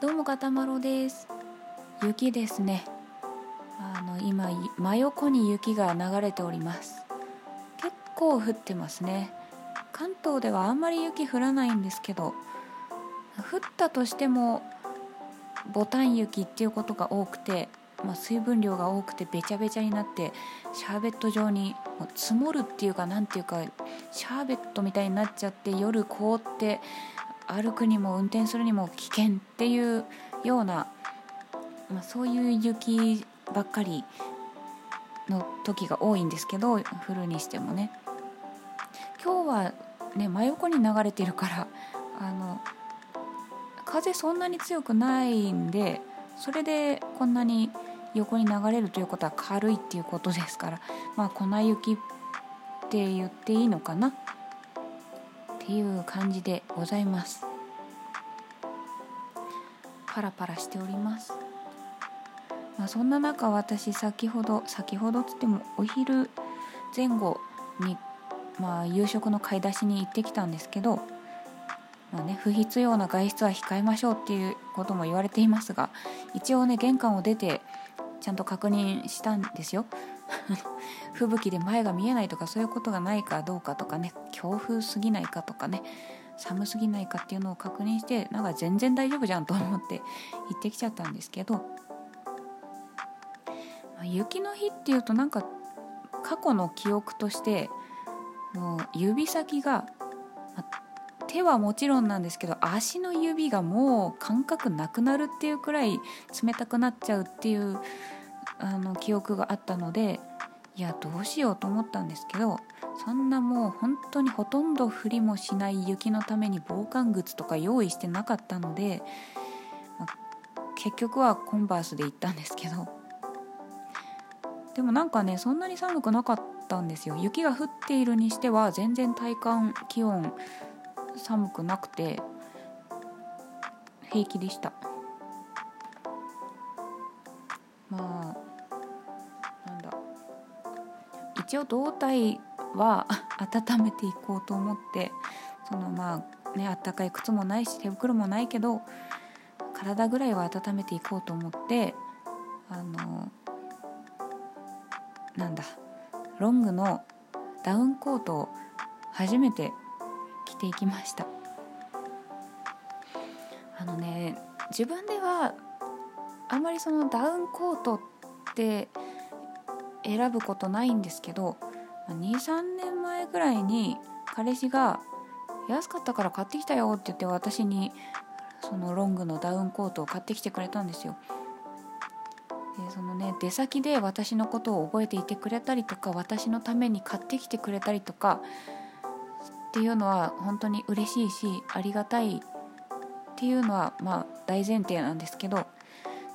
どうもかたまろです。雪ですね。あの今真横に雪が流れております。結構降ってますね。関東ではあんまり雪降らないんですけど降ったとしてもボタン雪っていうことが多くて、まあ、水分量が多くてべちゃべちゃになってシャーベット状に積もるっていうかなんていうかシャーベットみたいになっちゃって夜凍って歩くにも運転するにも危険っていうような、まあ、そういう雪ばっかりの時が多いんですけど降るにしてもね。今日はね真横に流れてるからあの風そんなに強くないんでそれでこんなに横に流れるということは軽いっていうことですからまあ粉雪って言っていいのかな？っていう感じでございます。パラパラしております、まあ、そんな中私先ほど先ほどつってもお昼前後に、まあ、夕食の買い出しに行ってきたんですけど、まあね、不必要な外出は控えましょうっていうことも言われていますが一応ね玄関を出てちゃんと確認したんですよ。吹雪で前が見えないとかそういうことがないかどうかとかね強風すぎないかとかね寒すぎないかっていうのを確認してなんか全然大丈夫じゃんと思って行ってきちゃったんですけど、まあ、雪の日っていうとなんか過去の記憶としてもう指先が、まあ、手はもちろんなんですけど足の指がもう感覚なくなるっていうくらい冷たくなっちゃうっていうあの記憶があったのでいやどうしようと思ったんですけどそんなもう本当にほとんど降りもしない雪のために防寒靴とか用意してなかったので、ま結局はコンバースで行ったんですけど。でもなんかねそんなに寒くなかったんですよ。雪が降っているにしては全然体感気温寒くなくて平気でした。まあ一応胴体は温めていこうと思ってそのまあねあったかい靴もないし手袋もないけど体ぐらいは温めていこうと思ってあのなんだロングのダウンコートを初めて着ていきました。あのね自分ではあんまりそのダウンコートって選ぶことないんですけど23年前ぐらいに彼氏が「安かったから買ってきたよ」って言って私にそのロングのダウンコートを買ってきてくれたんですよ。でそのね出先で私のことを覚えていてくれたりとか私のために買ってきてくれたりとかっていうのは本当に嬉しいしありがたいっていうのはまあ大前提なんですけど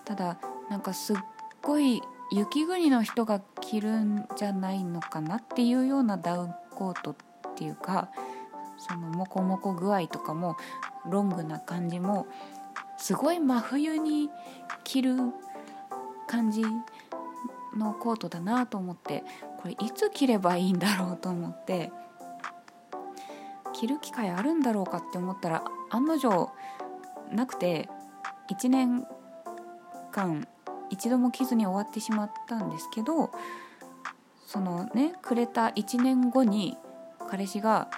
ただなんかすっごい雪国の人が着るんじゃないのかなっていうようなダウンコートっていうかそのモコモコ具合とかもロングな感じもすごい真冬に着る感じのコートだなと思ってこれいつ着ればいいんだろうと思って着る機会あるんだろうかって思ったら案の定なくて1年間一度も着ずに終わってしまったんですけどそのねくれた1年後に彼氏が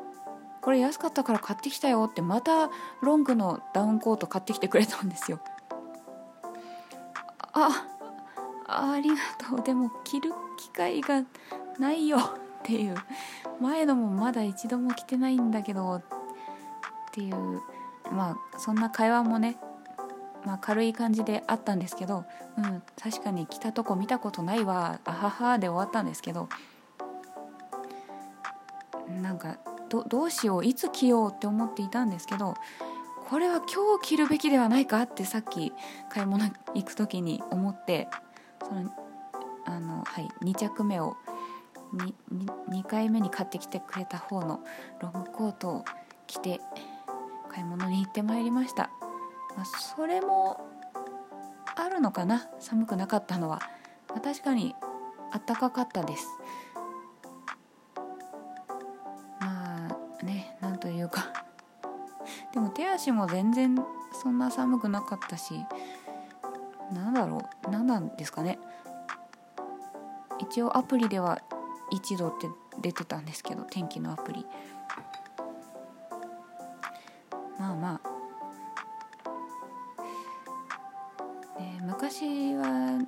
「これ安かったから買ってきたよ」ってまたロングのダウンコート買ってきてくれたんですよ。あありがとう。でも着る機会がないよっていう。前のもまだ一度も着てないんだけどっていう。まあそんな会話もねまあ、軽い感じであったんですけど、うん、確かに来たとこ見たことないわあははで終わったんですけどなんかどうしよういつ着ようって思っていたんですけどこれは今日着るべきではないかってさっき買い物行く時に思ってそのあの、はい、2着目を 2, 2回目に買ってきてくれた方のロングコートを着て買い物に行ってまいりました。まあ、それもあるのかな。寒くなかったのは、まあ、確かにあったかかったです。まあねなんというか。でも手足も全然そんな寒くなかったしなんだろう。何なんですかね。一応アプリでは1度って出てたんですけど天気のアプリ。まあまあ、ね、昔は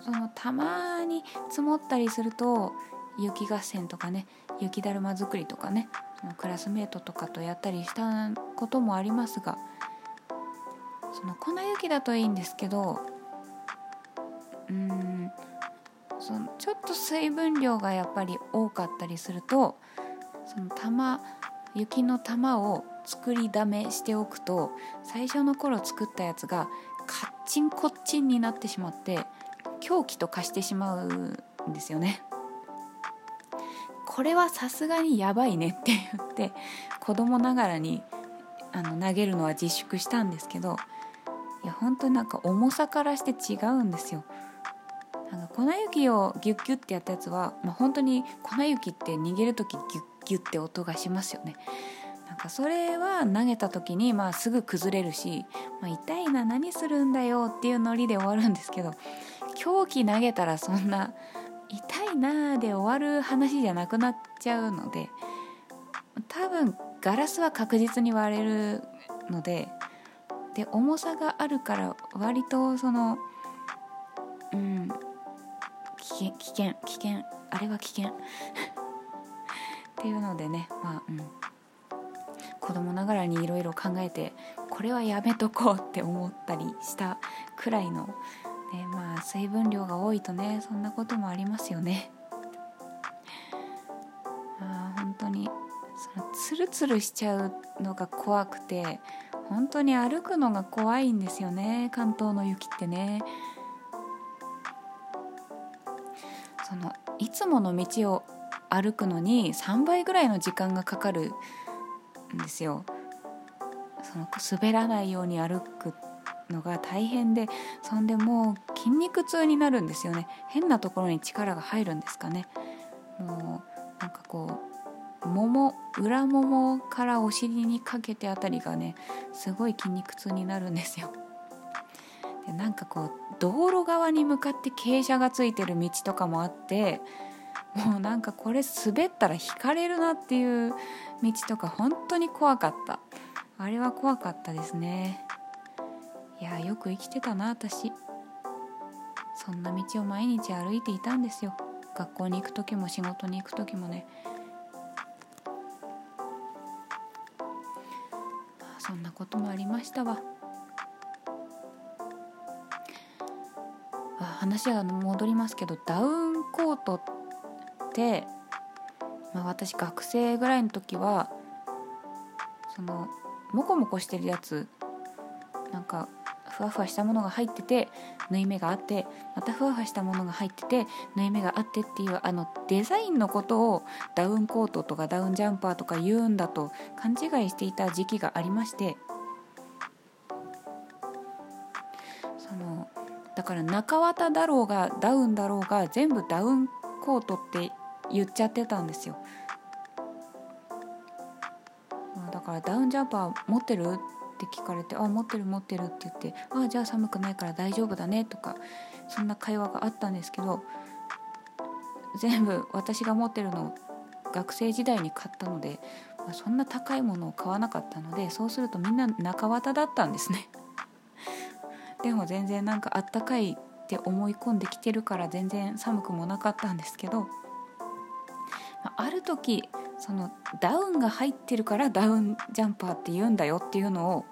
そのたまに積もったりすると雪合戦とかね雪だるま作りとかねそのクラスメートとかとやったりしたこともありますがその粉雪だといいんですけどうんそのちょっと水分量がやっぱり多かったりするとその玉雪の玉を作りだめしておくと最初の頃作ったやつがカッチンコッチンになってしまって狂気と化してしまうんですよね。これはさすがにやばいねって言って子供ながらにあの投げるのは自粛したんですけどいや本当になんか重さからして違うんですよ。なんか粉雪をギュッギュッってやったやつは、まあ、本当に粉雪って逃げる時ギュッギュッって音がしますよね。かそれは投げた時にまあすぐ崩れるし、まあ、痛いな何するんだよっていうノリで終わるんですけど狂気投げたらそんな痛いなで終わる話じゃなくなっちゃうので多分ガラスは確実に割れるのでで重さがあるから割とそのうん危険危険危険あれは危険。っていうのでねまあうん。子供ながらにいろいろ考えてこれはやめとこうって思ったりしたくらいの、ね、まあ水分量が多いとねそんなこともありますよね。あ本当にそのツルツルしちゃうのが怖くて本当に歩くのが怖いんですよね関東の雪ってね。そのいつもの道を歩くのに3倍ぐらいの時間がかかるん。ですよ。その滑らないように歩くのが大変でそんでもう筋肉痛になるんですよね。変なところに力が入るんですかね。もうなんかこうもも裏ももからお尻にかけてあたりがねすごい筋肉痛になるんですよ。でなんかこう道路側に向かって傾斜がついてる道とかもあってもうなんかこれ滑ったら引かれるなっていう道とか本当に怖かった。あれは怖かったですね。いやよく生きてたな私。そんな道を毎日歩いていたんですよ。学校に行く時も仕事に行く時もね。そんなこともありましたわ。話が戻りますけどダウンコートっまあ、私学生ぐらいの時はそのモコモコしてるやつなんかふわふわしたものが入ってて縫い目があってまたふわふわしたものが入ってて縫い目があってっていうあのデザインのことをダウンコートとかダウンジャンパーとか言うんだと勘違いしていた時期がありましてそのだから中綿だろうがダウンだろうが全部ダウンコートって言っちゃってたんですよ。だからダウンジャンパー持ってる？って聞かれて「あ持ってる持ってる」って言って「あじゃあ寒くないから大丈夫だね」とかそんな会話があったんですけど全部私が持ってるのを学生時代に買ったので、ま、そんな高いものを買わなかったのでそうするとみんな中綿だったんですね。でも全然なんかあったかいって思い込んできてるから全然寒くもなかったんですけどある時そのダウンが入ってるからダウンジャンパーって言うんだよっていうのを、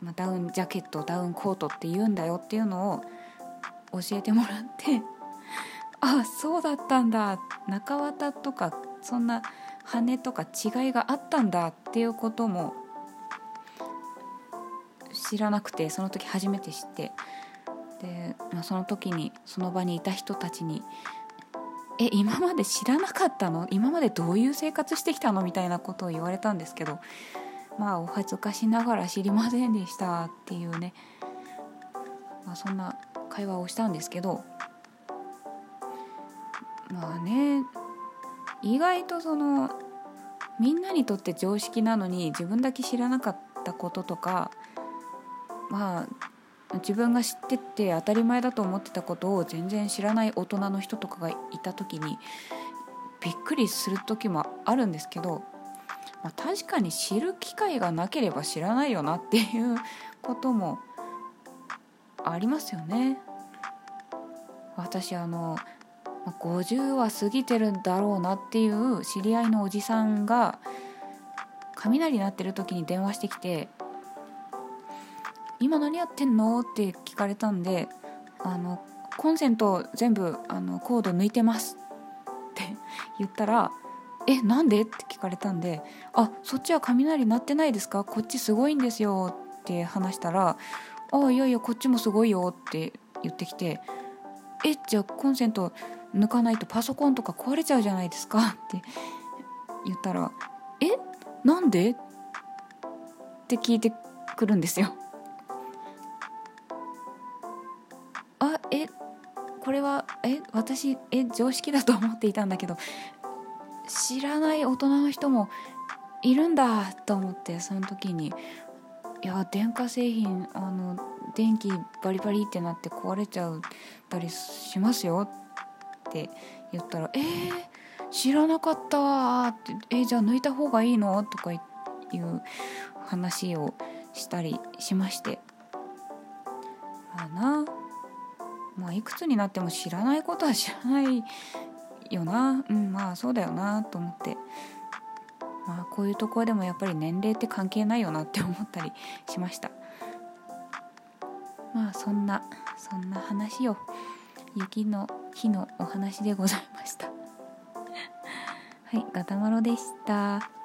まあ、ダウンジャケットダウンコートって言うんだよっていうのを教えてもらって あそうだったんだ。中綿とかそんな羽とか違いがあったんだっていうことも知らなくてその時初めて知って。で、まあ、その時にその場にいた人たちにえ今まで知らなかったの？今までどういう生活してきたの？みたいなことを言われたんですけど。まあお恥ずかしながら知りませんでしたっていうね、まあ、そんな会話をしたんですけど。まあね意外とそのみんなにとって常識なのに自分だけ知らなかったこととかまあ自分が知ってて当たり前だと思ってたことを全然知らない大人の人とかがいた時にびっくりする時もあるんですけど、まあ、確かに知る機会がなければ知らないよなっていうこともありますよね。私あの50は過ぎてるんだろうなっていう知り合いのおじさんが雷鳴ってる時に電話してきて「今何やってんの?」って聞かれたんで「あのコンセント全部あのコード抜いてます」って 言ったら「えなんで?」って聞かれたんで「あそっちは雷鳴ってないですか？こっちすごいんですよ」って話したら「あいやいやこっちもすごいよ」って言ってきて「えじゃあコンセント抜かないとパソコンとか壊れちゃうじゃないですか？って 言ったら「え？なんで?」って聞いてくるんですよ。れはえ私え常識だと思っていたんだけど知らない大人の人もいるんだと思ってその時にいや電化製品あの電気バリバリってなって壊れちゃったりしますよって言ったら「えー、知らなかったわ」って「えー、じゃあ抜いた方がいいの?」とかいう話をしたりしましてまあなまあいくつになっても知らないことは知らないよな。うんまあそうだよなと思って。まあこういうところでもやっぱり年齢って関係ないよなって思ったりしました。まあそんなそんな話を雪の日のお話でございました。はいガタマロでした。